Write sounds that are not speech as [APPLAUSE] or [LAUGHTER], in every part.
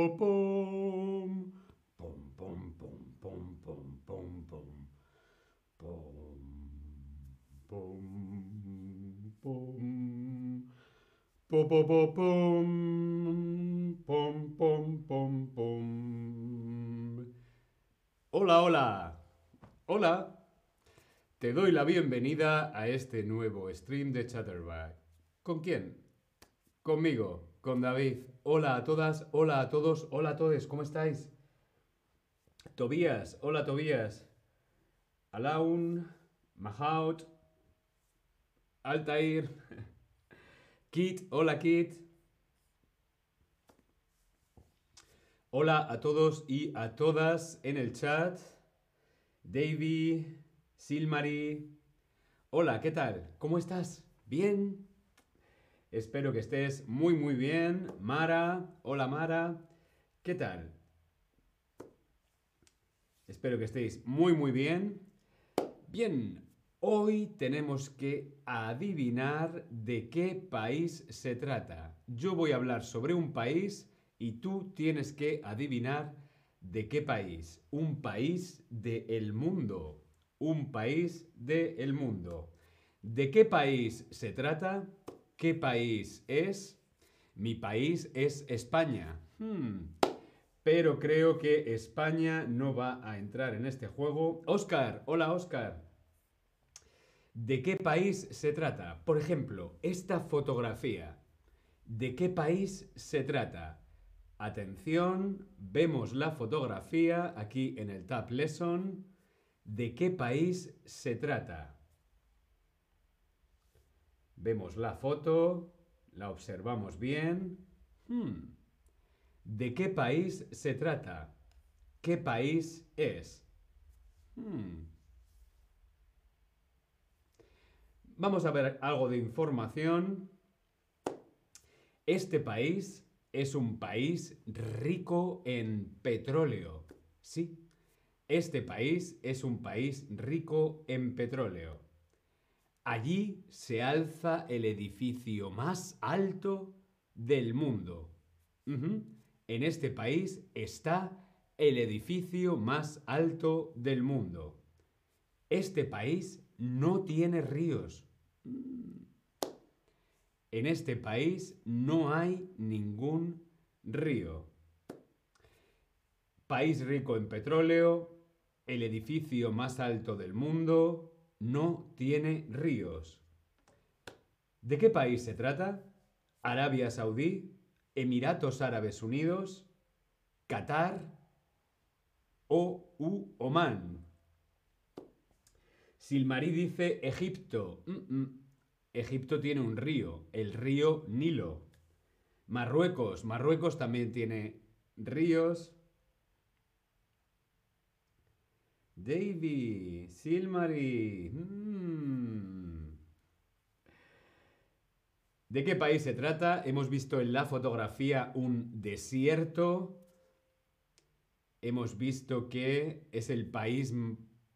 pom, pom. Pom, pom, pom, pom, pom, pom, pom. Pom, pom, pom. Po, po, po, pom. Pom, pom, pom, pom. Hola, hola. Hola. Te doy la bienvenida a este nuevo stream de Chatterback. ¿Con quién? Conmigo, con David. Hola a todas, hola a todos, hola a todos, ¿cómo estáis? Tobías, hola Tobías. Alaun, Mahout, Altair, [LAUGHS] Kit, hola Kit. Hola a todos y a todas en el chat. Davy, Silmari. Hola, ¿qué tal? ¿Cómo estás? ¿Bien? Espero que estés muy muy bien. Mara, hola Mara. ¿Qué tal? Espero que estéis muy muy bien. Bien, hoy tenemos que adivinar de qué país se trata. Yo voy a hablar sobre un país y tú tienes que adivinar de qué país. Un país del mundo. Un país del mundo. ¿De qué país se trata? ¿Qué país es? Mi país es España. Hmm. Pero creo que España no va a entrar en este juego. Oscar, hola Oscar. ¿De qué país se trata? Por ejemplo, esta fotografía. ¿De qué país se trata? Atención, vemos la fotografía aquí en el Tab Lesson. ¿De qué país se trata? Vemos la foto, la observamos bien. Hmm. ¿De qué país se trata? ¿Qué país es? Hmm. Vamos a ver algo de información. Este país es un país rico en petróleo. Sí, este país es un país rico en petróleo. Allí se alza el edificio más alto del mundo. En este país está el edificio más alto del mundo. Este país no tiene ríos. En este país no hay ningún río. País rico en petróleo, el edificio más alto del mundo, no tiene ríos. ¿De qué país se trata? Arabia Saudí, Emiratos Árabes Unidos, Qatar o u Omán. Silmarí dice Egipto. Egipto tiene un río, el río Nilo. Marruecos, Marruecos también tiene ríos. Davy, Silmari. mm. ¿De qué país se trata? Hemos visto en la fotografía un desierto. Hemos visto que es el país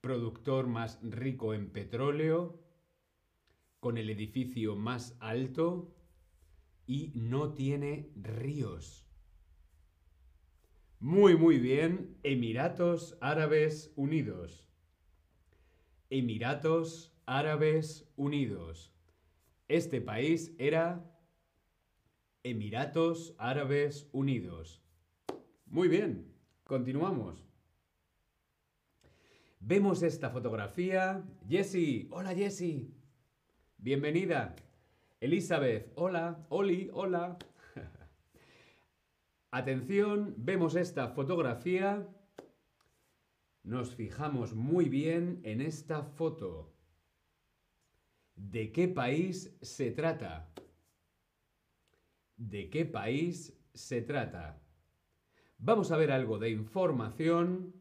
productor más rico en petróleo, con el edificio más alto y no tiene ríos. Muy, muy bien. Emiratos Árabes Unidos. Emiratos Árabes Unidos. Este país era Emiratos Árabes Unidos. Muy bien, continuamos. Vemos esta fotografía. Jessie, hola Jessie. Bienvenida. Elizabeth, hola. Oli, hola. Atención, vemos esta fotografía. Nos fijamos muy bien en esta foto. ¿De qué país se trata? ¿De qué país se trata? Vamos a ver algo de información.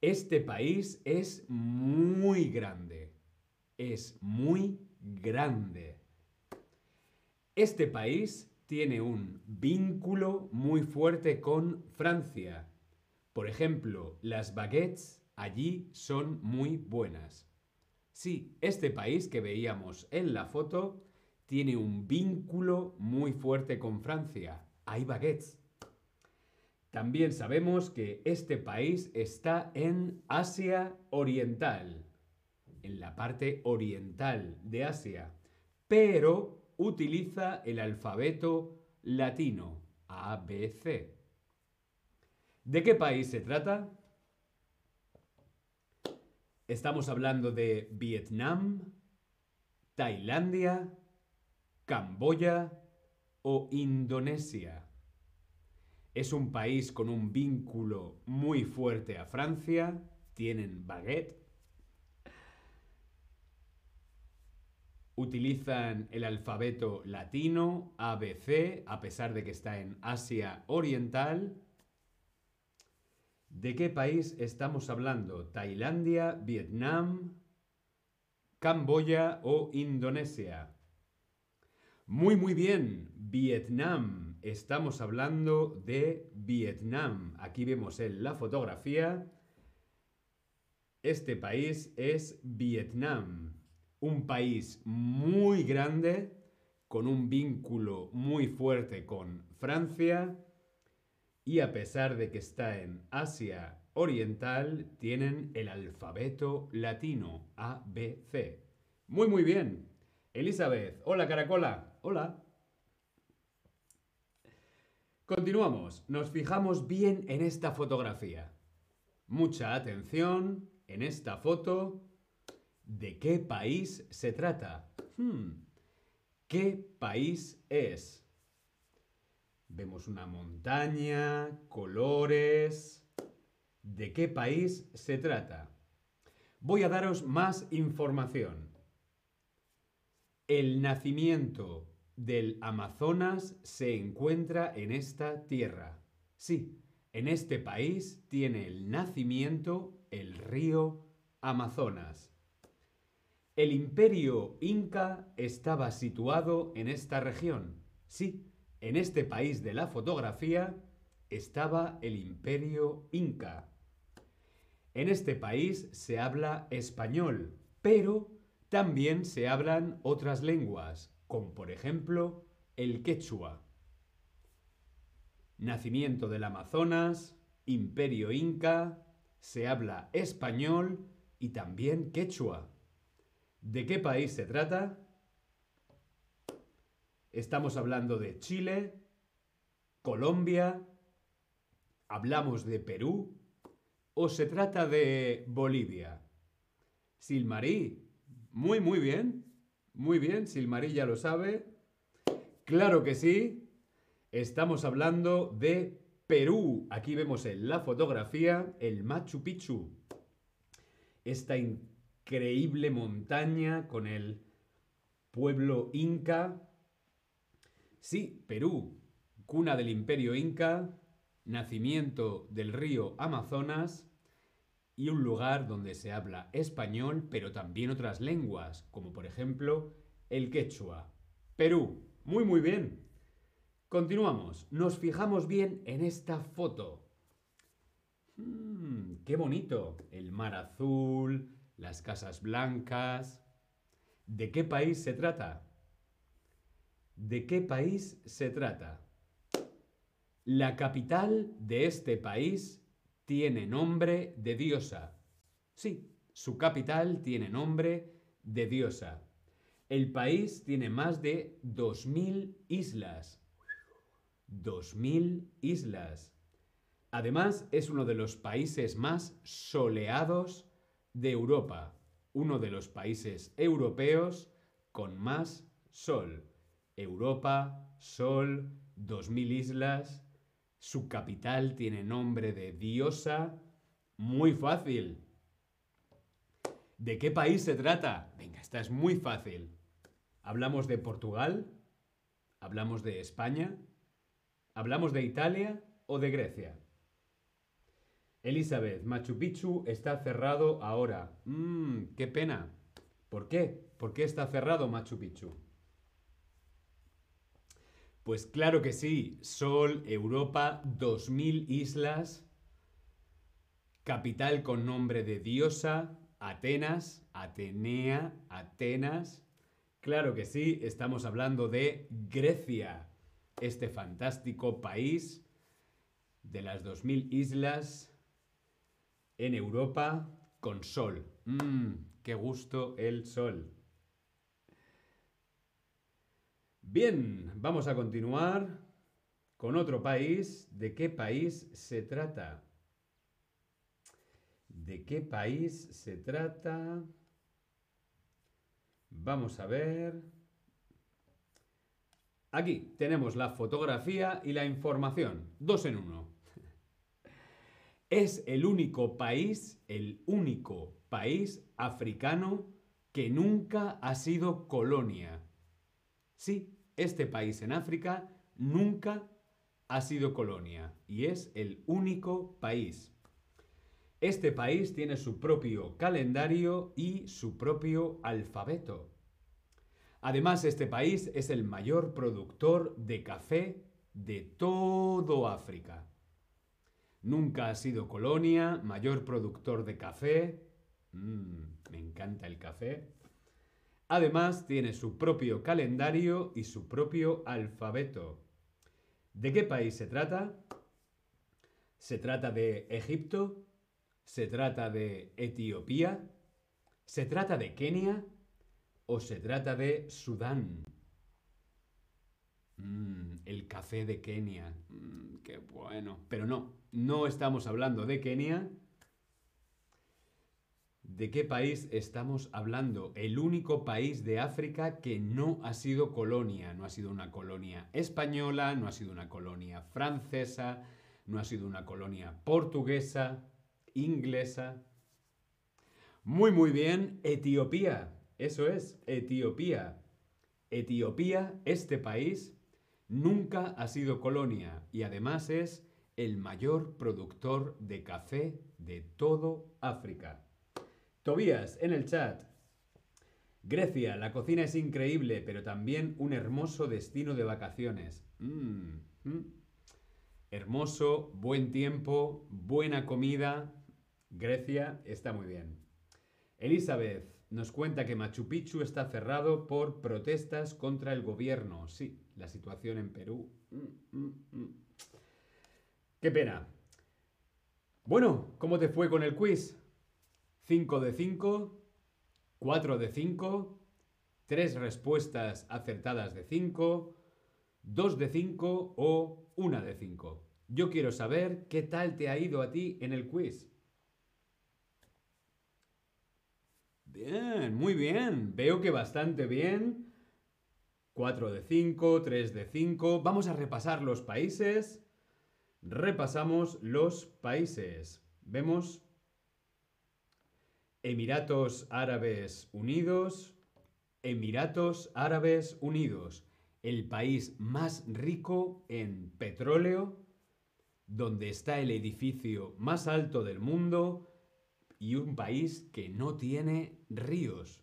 Este país es muy grande. Es muy grande. Este país tiene un vínculo muy fuerte con Francia. Por ejemplo, las baguettes allí son muy buenas. Sí, este país que veíamos en la foto tiene un vínculo muy fuerte con Francia. Hay baguettes. También sabemos que este país está en Asia Oriental, en la parte oriental de Asia, pero utiliza el alfabeto latino, ABC. ¿De qué país se trata? Estamos hablando de Vietnam, Tailandia, Camboya o Indonesia. Es un país con un vínculo muy fuerte a Francia, tienen baguette, utilizan el alfabeto latino, ABC, a pesar de que está en Asia Oriental, ¿De qué país estamos hablando? ¿Tailandia, Vietnam, Camboya o Indonesia? Muy, muy bien. Vietnam. Estamos hablando de Vietnam. Aquí vemos en la fotografía. Este país es Vietnam. Un país muy grande, con un vínculo muy fuerte con Francia y a pesar de que está en Asia Oriental, tienen el alfabeto latino, A, B, C. Muy, muy bien. Elizabeth, hola Caracola, hola. Continuamos, nos fijamos bien en esta fotografía. Mucha atención en esta foto. ¿De qué país se trata? Hmm. ¿Qué país es? Vemos una montaña, colores. ¿De qué país se trata? Voy a daros más información. El nacimiento del Amazonas se encuentra en esta tierra. Sí, en este país tiene el nacimiento el río Amazonas. El imperio inca estaba situado en esta región. Sí, en este país de la fotografía estaba el imperio inca. En este país se habla español, pero también se hablan otras lenguas, como por ejemplo el quechua. Nacimiento del Amazonas, imperio inca, se habla español y también quechua. ¿De qué país se trata? Estamos hablando de Chile, Colombia, hablamos de Perú o se trata de Bolivia. Silmarí, muy, muy bien, muy bien, Silmarí ya lo sabe. Claro que sí, estamos hablando de Perú. Aquí vemos en la fotografía el Machu Picchu. Esta increíble montaña con el pueblo inca Sí, Perú, cuna del imperio inca, nacimiento del río Amazonas y un lugar donde se habla español, pero también otras lenguas, como por ejemplo el quechua. Perú, muy muy bien. Continuamos, nos fijamos bien en esta foto. Mm, ¡Qué bonito! El mar azul, las casas blancas. ¿De qué país se trata? ¿De qué país se trata? La capital de este país tiene nombre de diosa. Sí, su capital tiene nombre de diosa. El país tiene más de 2.000 islas. 2.000 islas. Además, es uno de los países más soleados de Europa. Uno de los países europeos con más sol. Europa, Sol, 2000 islas, su capital tiene nombre de diosa. Muy fácil. ¿De qué país se trata? Venga, esta es muy fácil. ¿Hablamos de Portugal? ¿Hablamos de España? ¿Hablamos de Italia o de Grecia? Elizabeth, Machu Picchu está cerrado ahora. Mmm, qué pena. ¿Por qué? ¿Por qué está cerrado Machu Picchu? Pues claro que sí, Sol, Europa, 2000 islas, capital con nombre de diosa, Atenas, Atenea, Atenas. Claro que sí, estamos hablando de Grecia, este fantástico país de las 2.000 islas en Europa con sol. Mmm, qué gusto el sol. Bien, vamos a continuar con otro país. ¿De qué país se trata? ¿De qué país se trata? Vamos a ver. Aquí tenemos la fotografía y la información. Dos en uno. Es el único país, el único país africano que nunca ha sido colonia. Sí, este país en África nunca ha sido colonia y es el único país. Este país tiene su propio calendario y su propio alfabeto. Además, este país es el mayor productor de café de todo África. Nunca ha sido colonia, mayor productor de café. Mm, me encanta el café. Además, tiene su propio calendario y su propio alfabeto. ¿De qué país se trata? ¿Se trata de Egipto? ¿Se trata de Etiopía? ¿Se trata de Kenia? ¿O se trata de Sudán? Mm, el café de Kenia. Mm, qué bueno. Pero no, no estamos hablando de Kenia. ¿De qué país estamos hablando? El único país de África que no ha sido colonia. No ha sido una colonia española, no ha sido una colonia francesa, no ha sido una colonia portuguesa inglesa. Muy, muy bien, Etiopía. Eso es, Etiopía. Etiopía, este país, nunca ha sido colonia y además es el mayor productor de café de todo África. Tobías, en el chat. Grecia, la cocina es increíble, pero también un hermoso destino de vacaciones. Mm, mm. Hermoso, buen tiempo, buena comida, Grecia está muy bien. Elizabeth nos cuenta que Machu Picchu está cerrado por protestas contra el gobierno. Sí, la situación en Perú. Mm. Qué pena. Bueno, ¿cómo te fue con el quiz? 5 de 5, 4 de 5, 3 respuestas acertadas de 5, 2 de 5 o 1 de 5. Yo quiero saber qué tal te ha ido a ti en el quiz. Bien, muy bien. Veo que bastante bien. 4 de 5, 3 de 5. Vamos a repasar los países. Repasamos los países. Vemos Emiratos Árabes Unidos. Emiratos Árabes Unidos. El país más rico en petróleo, donde está el edificio más alto del mundo, y un país que no tiene ríos.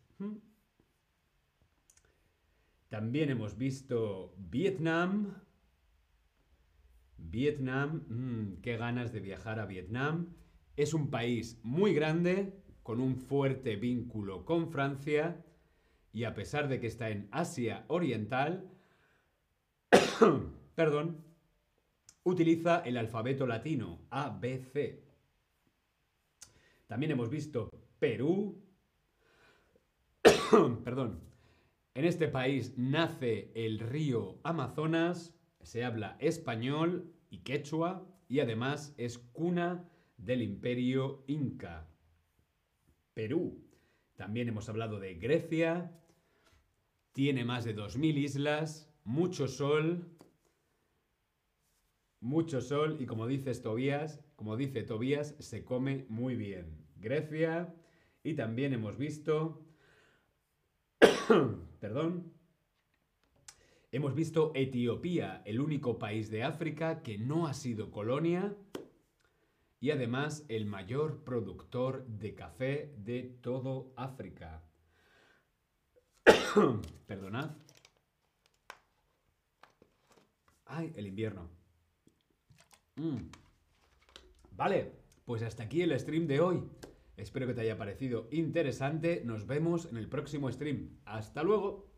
También hemos visto Vietnam. Vietnam, mm, qué ganas de viajar a Vietnam. Es un país muy grande, con un fuerte vínculo con Francia, y a pesar de que está en Asia Oriental, [COUGHS] perdón, utiliza el alfabeto latino, ABC. También hemos visto Perú. [COUGHS] Perdón. En este país nace el río Amazonas, se habla español y quechua y además es cuna del imperio inca. Perú. También hemos hablado de Grecia. Tiene más de 2.000 islas, mucho sol, mucho sol y como dices Tobías, como dice Tobías, se come muy bien. Grecia y también hemos visto, [COUGHS] perdón, hemos visto Etiopía, el único país de África que no ha sido colonia y además el mayor productor de café de todo África. [COUGHS] Perdonad. Ay, el invierno. Mm. Vale, pues hasta aquí el stream de hoy. Espero que te haya parecido interesante. Nos vemos en el próximo stream. Hasta luego.